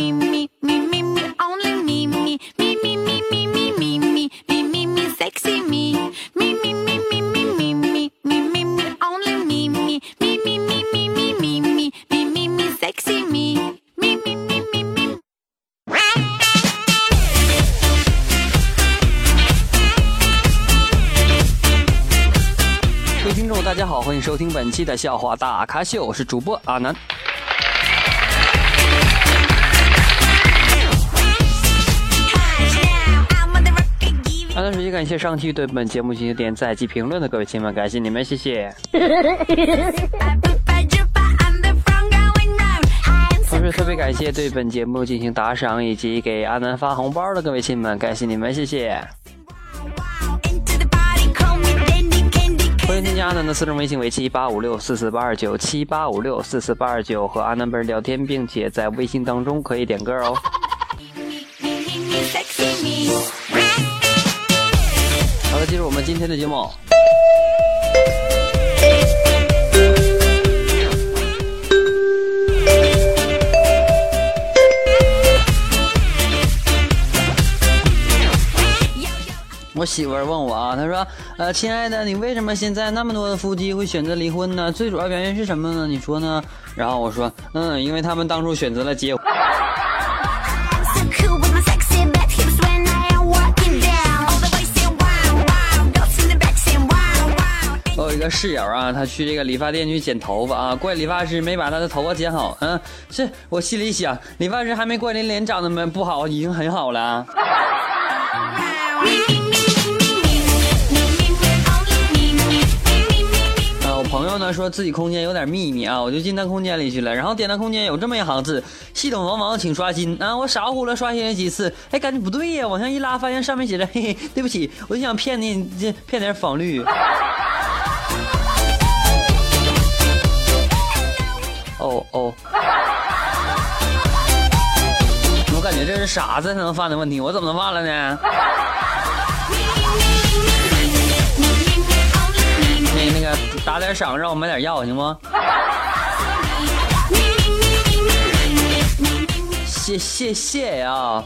me, me, me, me, me, only me, me, me, me, me, me, me, me, me, me, sexy me, me, me, me, me, me, me, me, me, me, only me, me, me, me, me, me, me, me, me, me, sexy me, me, me, me, me. 各位听众，大家好，欢迎收听本期的笑话大咖秀，我是主播阿南。感谢上期对本节目进行点赞及评论的各位亲们，感谢你们，谢谢。同时特别感谢对本节目进行打赏以及给阿南发红包的各位亲们，感谢你们，谢谢。欢迎添加阿南的私人微信为七八五六四四八二九七八五六四四八二九和阿南本人聊天，并且在微信当中可以点歌哦。好了，进入我们今天的节目。我媳妇儿问我啊，她说，呃，亲爱的，你为什么现在那么多的夫妻会选择离婚呢？最主要原因是什么呢？你说呢？然后我说，嗯，因为他们当初选择了结婚。个室友啊，他去这个理发店去剪头发啊，怪理发师没把他的头发剪好。嗯，是我心里想，理发师还没怪你脸长得没不好，已经很好了啊。我朋友呢说自己空间有点秘密啊，我就进他空间里去了，然后点他空间有这么一行字：系统王王请刷新啊！我傻乎乎的刷新了几次，哎，感觉不对呀，往上一拉，发现上面写着嘿嘿，对不起，我就想骗你，这骗点仿率。哦哦，我感觉这是傻子才能犯的问题，我怎么能犯了呢？那那个打点赏，让我买点药行吗？谢谢谢呀！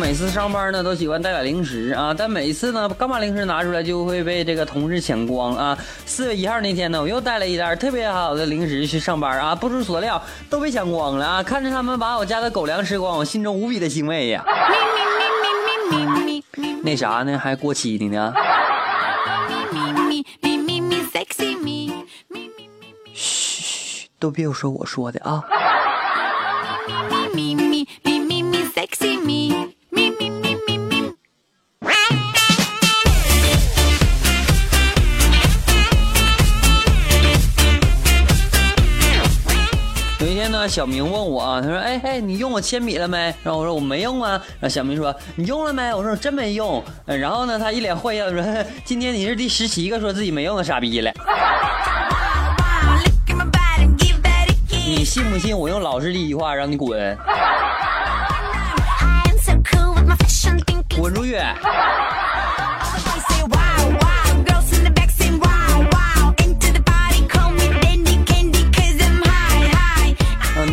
每次上班呢都喜欢带点零食啊，但每次呢刚把零食拿出来就会被这个同事抢光啊。四月一号那天呢，我又带了一袋特别好的零食去上班啊，不出所料都被抢光了啊！看着他们把我家的狗粮吃光，我心中无比的欣慰呀。那啥呢，还过期的呢。嘘，都别说我说的啊。小明问我，他说：“哎哎，你用我铅笔了没？”然后我说：“我没用啊。”然后小明说：“你用了没？”我说：“真没用。”然后呢，他一脸坏笑说：“ 今天你是第十七个说自己没用的傻逼了。”你信不信我用老师的一句话让你滚？滚出去！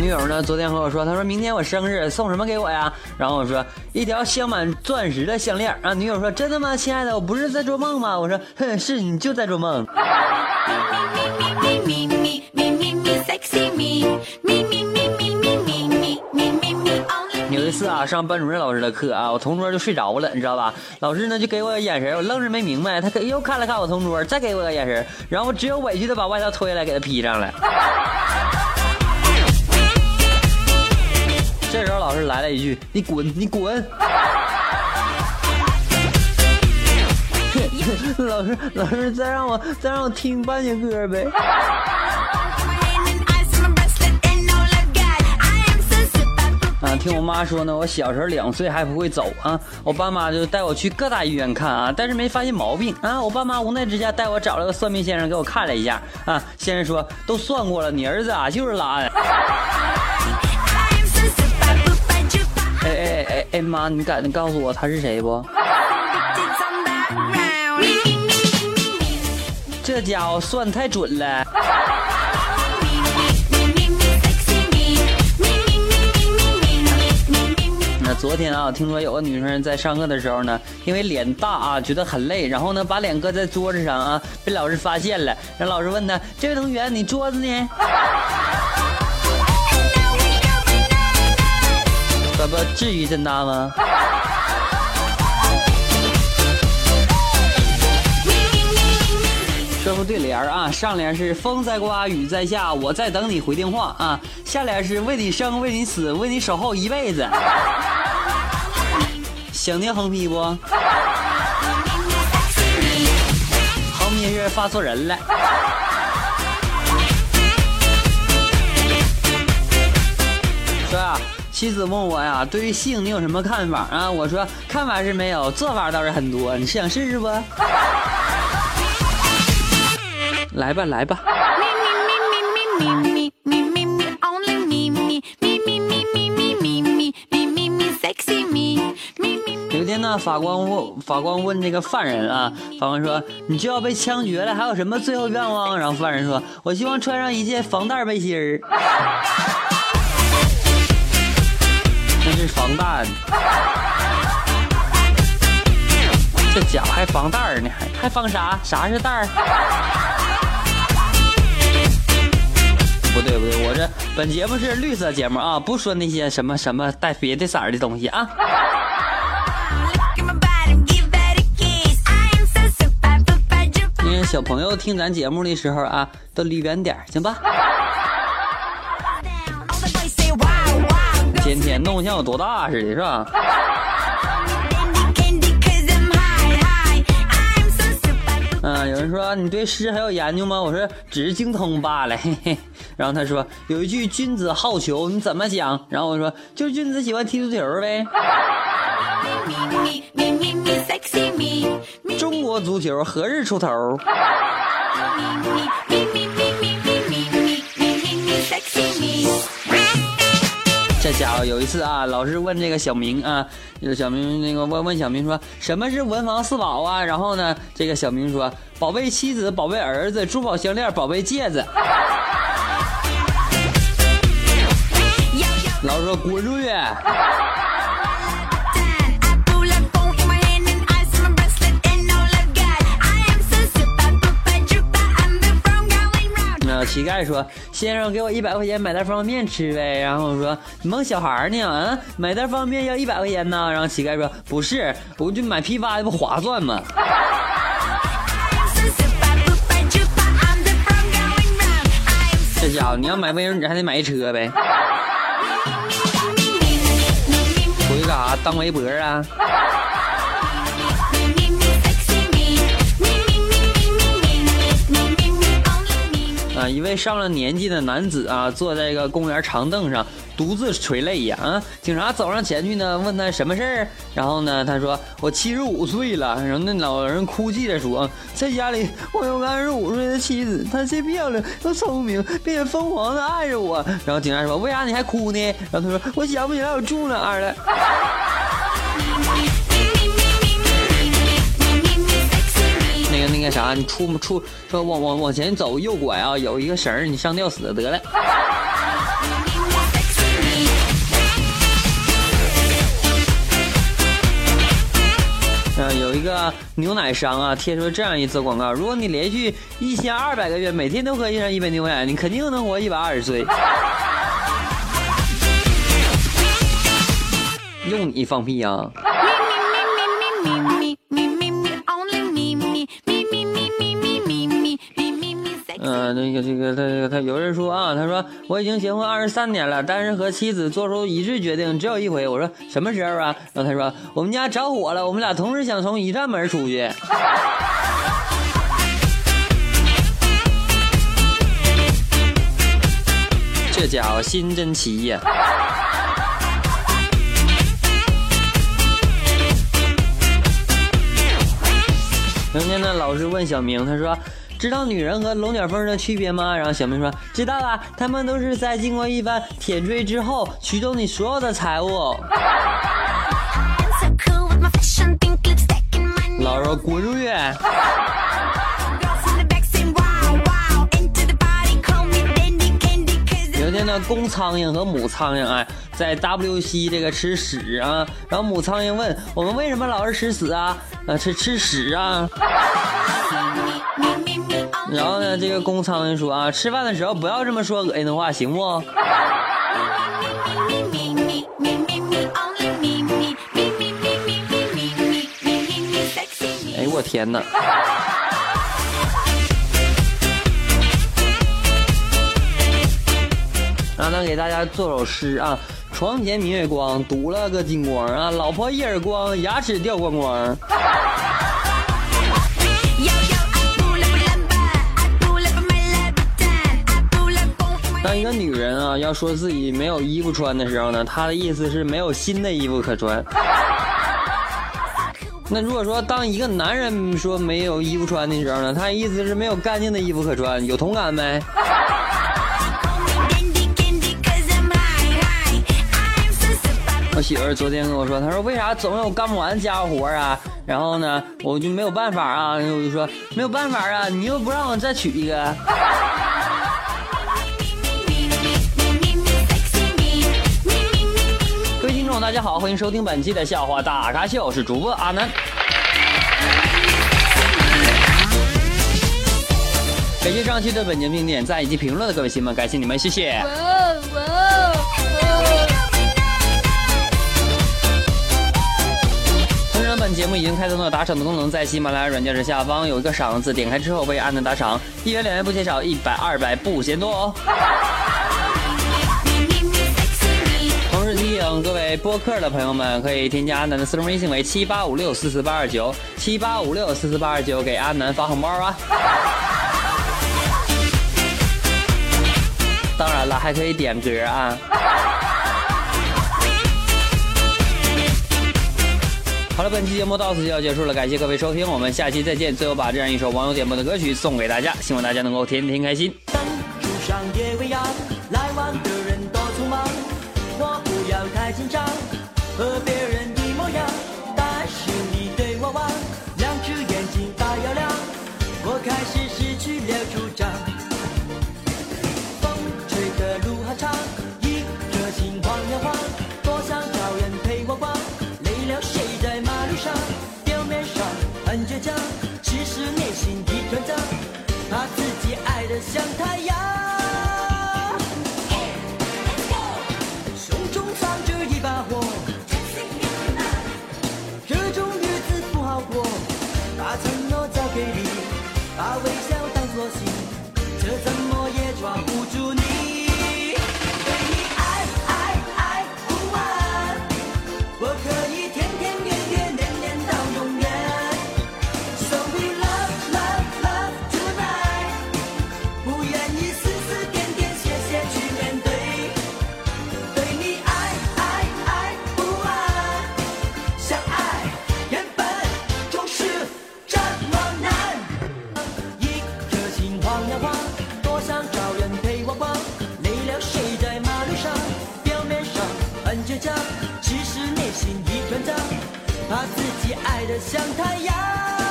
女友呢，昨天和我说，她说明天我生日，送什么给我呀？然后我说一条镶满钻石的项链。啊，女友说真的吗，亲爱的，我不是在做梦吗？我说哼，是你就在做梦。有一次啊，上班主任老师的课啊，我同桌就睡着了，你知道吧？老师呢就给我个眼神，我愣是没明白，他又看了看我同桌，再给我个眼神，然后我只有委屈的把外套脱下来给他披上了。这时候老师来了一句：“你滚，你滚！” 老师，老师，再让我再让我听半节歌呗。啊，听我妈说呢，我小时候两岁还不会走啊，我爸妈就带我去各大医院看啊，但是没发现毛病啊。我爸妈无奈之下带我找了个算命先生给我看了一下啊，先生说都算过了，你儿子啊就是懒。哎妈，你敢告诉我他是谁不？这家伙算太准了。那昨天啊，听说有个女生在上课的时候呢，因为脸大啊，觉得很累，然后呢，把脸搁在桌子上啊，被老师发现了。然后老师问她：“这位同学，你桌子呢？”不至于真大吗？说副对联啊，上联是风在刮，雨在下，我在等你回电话啊。下联是为你生，为你死，为你守候一辈子。想听横批不？横批是发错人了。说啊，妻子问我呀，对于性你有什么看法啊？我说看法是没有，做法倒是很多。你是想试试不？来 吧来吧。有一天呢，法官问法官问那个犯人啊，法官说你就要被枪决了，还有什么最后愿望？然后犯人说，我希望穿上一件防弹背心儿。防弹。这家伙还防弹儿呢，还还防啥？啥是弹儿？不对不对，我这本节目是绿色节目啊，不说那些什么什么带别的色儿的东西啊。因为小朋友听咱节目的时候啊，都离远点儿，行吧？天天弄得像有多大似的，是吧嗯，有人说你对诗还有研究吗？我说只是精通罢了。嘿嘿。然后他说有一句君子好逑，你怎么讲？然后我说就是君子喜欢踢足球呗。中国足球何日出头？家伙，有一次啊，老师问这个小明啊，就是小明那个问问小明说什么是文房四宝啊？然后呢，这个小明说宝贝妻子，宝贝儿子，珠宝项链，宝贝戒指。老师说滚出去。那乞丐说。先生，给我一百块钱买袋方便面吃呗。”然后我说：“你蒙小孩儿呢？嗯，买袋方便面要一百块钱呢？”然后乞丐说：“不是，我就买批发的不划算吗 I'm so super, duper, duper. I'm the phone going round. I am？” 这家伙，你要买卫生纸还得买一车呗 回去干啥？当围脖啊？一位上了年纪的男子啊，坐在一个公园长凳上，独自垂泪呀。啊，警察走上前去呢，问他什么事儿。然后呢，他说我七十五岁了。然后那老人哭泣着说，在家里我有个二十五岁的妻子，她既漂亮又聪明，并且疯狂的爱着我。然后警察说，为啥你还哭呢？然后他说，我想不起来我住哪儿了。那个啥，你出出说往往往前走，右拐啊，有一个绳，你上吊死得了。嗯，有一个牛奶商啊，贴出这样一则广告：如果你连续一千二百个月每天都喝上一杯牛奶，你肯定能活一百二十岁。用你放屁啊！呃，那个这个他他有人说啊，他说我已经结婚二十三年了，但是和妻子做出一致决定只有一回。我说什么时候啊？然后他说我们家着火了，我们俩同时想从一扇门出去。这家伙心真齐呀！有一天呢，老师问小明，他说：“知道女人和龙卷风的区别吗？然后小明说知道了，他们都是在经过一番舔追之后，取走你所有的财物。老说滚出去。明天呢，公苍蝇和母苍蝇哎，在 WC 这个吃屎啊。然后母苍蝇问我们为什么老是吃屎啊？呃，吃吃屎啊。然后呢，这个公苍蝇说啊，吃饭的时候不要这么说恶心的话，行不？哎，我天哪！让咱给大家做首诗啊：床前明月光，堵了个金光啊！老婆一耳光，牙齿掉光光。要说自己没有衣服穿的时候呢，他的意思是没有新的衣服可穿。那如果说当一个男人说没有衣服穿的时候呢，他意思是没有干净的衣服可穿，有同感没？我媳妇儿昨天跟我说，她说为啥总有干不完家务活啊？然后呢，我就没有办法啊，我就说没有办法啊，你又不让我再娶一个。众，大家好，欢迎收听本期的笑话大咖秀，我是主播阿南。感谢上期对本节目点赞以及评论的各位亲们，感谢你们，谢谢。同时，本节目已经开通了打赏的功能，在喜马拉雅软件的下方有一个赏字，点开之后为阿南打赏，一元两元不嫌少，一百二百不嫌多哦。各位播客的朋友们，可以添加阿南的私人微信为七八五六四四八二九七八五六四四八二九，给阿南发红包啊！当然了，还可以点歌啊。好了，本期节目到此就要结束了，感谢各位收听，我们下期再见。最后把这样一首网友点播的歌曲送给大家，希望大家能够天天开心。来往的，紧张，和别人一模样，但是你对我望，两只眼睛大又亮，我开始失去了主张。风吹的路好长，一颗心晃呀晃，多想找人陪我逛，累了睡在马路上，表面上很倔强，其实内心一团糟，怕自己爱的像太阳。